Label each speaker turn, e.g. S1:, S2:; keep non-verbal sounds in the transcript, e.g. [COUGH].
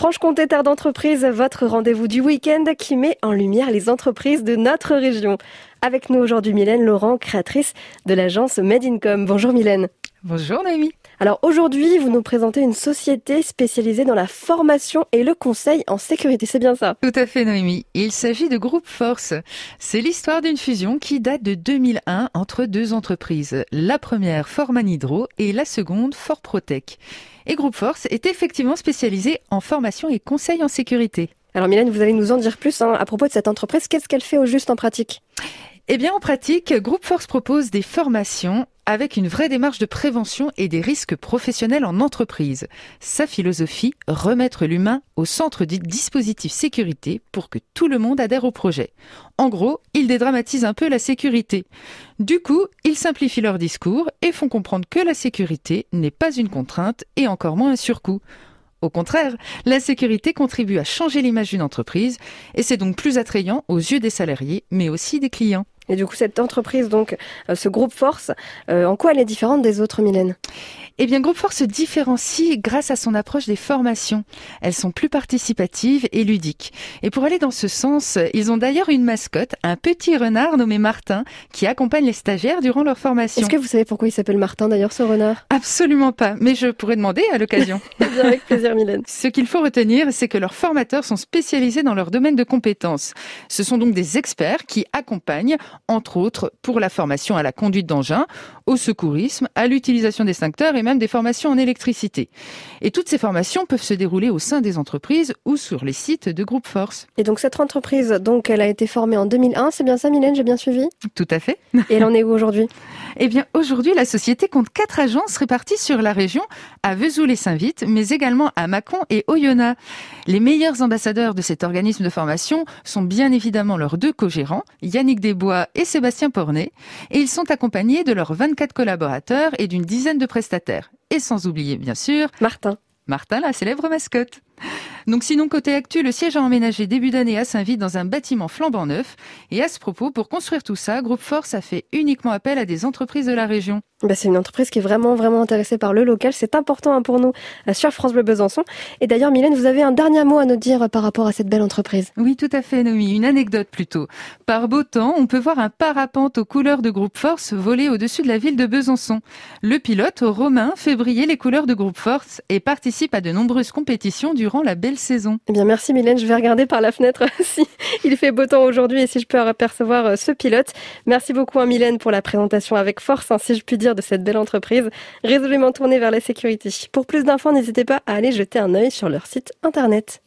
S1: Franche-Comté Terre d'entreprise, votre rendez-vous du week-end qui met en lumière les entreprises de notre région. Avec nous aujourd'hui Mylène Laurent, créatrice de l'agence Made in Com. Bonjour Mylène.
S2: Bonjour Naomi.
S1: Alors aujourd'hui, vous nous présentez une société spécialisée dans la formation et le conseil en sécurité, c'est bien ça?
S2: Tout à fait Noémie. Il s'agit de Groupe Force. C'est l'histoire d'une fusion qui date de 2001 entre deux entreprises. La première Forman Hydro et la seconde Fort Protec. Et Groupe Force est effectivement spécialisé en formation et conseil en sécurité.
S1: Alors Mylène, vous allez nous en dire plus hein, à propos de cette entreprise. Qu'est-ce qu'elle fait au juste en pratique?
S2: Eh bien, en pratique, Groupe Force propose des formations avec une vraie démarche de prévention et des risques professionnels en entreprise. Sa philosophie, remettre l'humain au centre du dispositif sécurité pour que tout le monde adhère au projet. En gros, il dédramatise un peu la sécurité. Du coup, ils simplifient leur discours et font comprendre que la sécurité n'est pas une contrainte et encore moins un surcoût. Au contraire, la sécurité contribue à changer l'image d'une entreprise et c'est donc plus attrayant aux yeux des salariés, mais aussi des clients.
S1: Et du coup, cette entreprise, donc, euh, ce groupe Force, euh, en quoi elle est différente des autres, Mylène?
S2: Eh bien, Groupe Force se différencie grâce à son approche des formations. Elles sont plus participatives et ludiques. Et pour aller dans ce sens, ils ont d'ailleurs une mascotte, un petit renard nommé Martin, qui accompagne les stagiaires durant leur formation.
S1: Est-ce que vous savez pourquoi il s'appelle Martin d'ailleurs, ce renard?
S2: Absolument pas, mais je pourrais demander à l'occasion. [LAUGHS]
S1: Avec plaisir, Mylène.
S2: Ce qu'il faut retenir, c'est que leurs formateurs sont spécialisés dans leur domaine de compétences. Ce sont donc des experts qui accompagnent, entre autres, pour la formation à la conduite d'engin, au secourisme, à l'utilisation d'extincteurs et même des formations en électricité. Et toutes ces formations peuvent se dérouler au sein des entreprises ou sur les sites de Groupe Force.
S1: Et donc cette entreprise, donc elle a été formée en 2001, c'est bien ça Mylène, j'ai bien suivi?
S2: Tout à fait.
S1: Et elle en est où aujourd'hui? [LAUGHS]
S2: Eh bien aujourd'hui, la société compte quatre agences réparties sur la région, à Vesoul et Saint-Vite, mais également à Mâcon et Oyonnax. Les meilleurs ambassadeurs de cet organisme de formation sont bien évidemment leurs deux co-gérants, Yannick Desbois et Sébastien Pornet, et ils sont accompagnés de leurs 24 collaborateurs et d'une dizaine de prestataires et sans oublier bien sûr
S1: Martin.
S2: Martin, la célèbre mascotte. Donc sinon, côté actu, le siège a emménagé début d'année à Saint-Vite dans un bâtiment flambant neuf. Et à ce propos, pour construire tout ça, Groupe Force a fait uniquement appel à des entreprises de la région.
S1: Bah, c'est une entreprise qui est vraiment, vraiment intéressée par le local. C'est important hein, pour nous euh, sur France Bleu Besançon. Et d'ailleurs, Mylène, vous avez un dernier mot à nous dire par rapport à cette belle entreprise.
S2: Oui, tout à fait, Noémie. Une anecdote plutôt. Par beau temps, on peut voir un parapente aux couleurs de Groupe Force voler au-dessus de la ville de Besançon. Le pilote, Romain, fait briller les couleurs de Groupe Force et participe à de nombreuses compétitions durant la belle saison.
S1: Eh bien, merci Mylène. Je vais regarder par la fenêtre [LAUGHS] si il fait beau temps aujourd'hui et si je peux apercevoir euh, ce pilote. Merci beaucoup à Mylène pour la présentation avec force, hein, si je puis dire, de cette belle entreprise résolument tournée vers la sécurité. Pour plus d'infos, n'hésitez pas à aller jeter un œil sur leur site internet.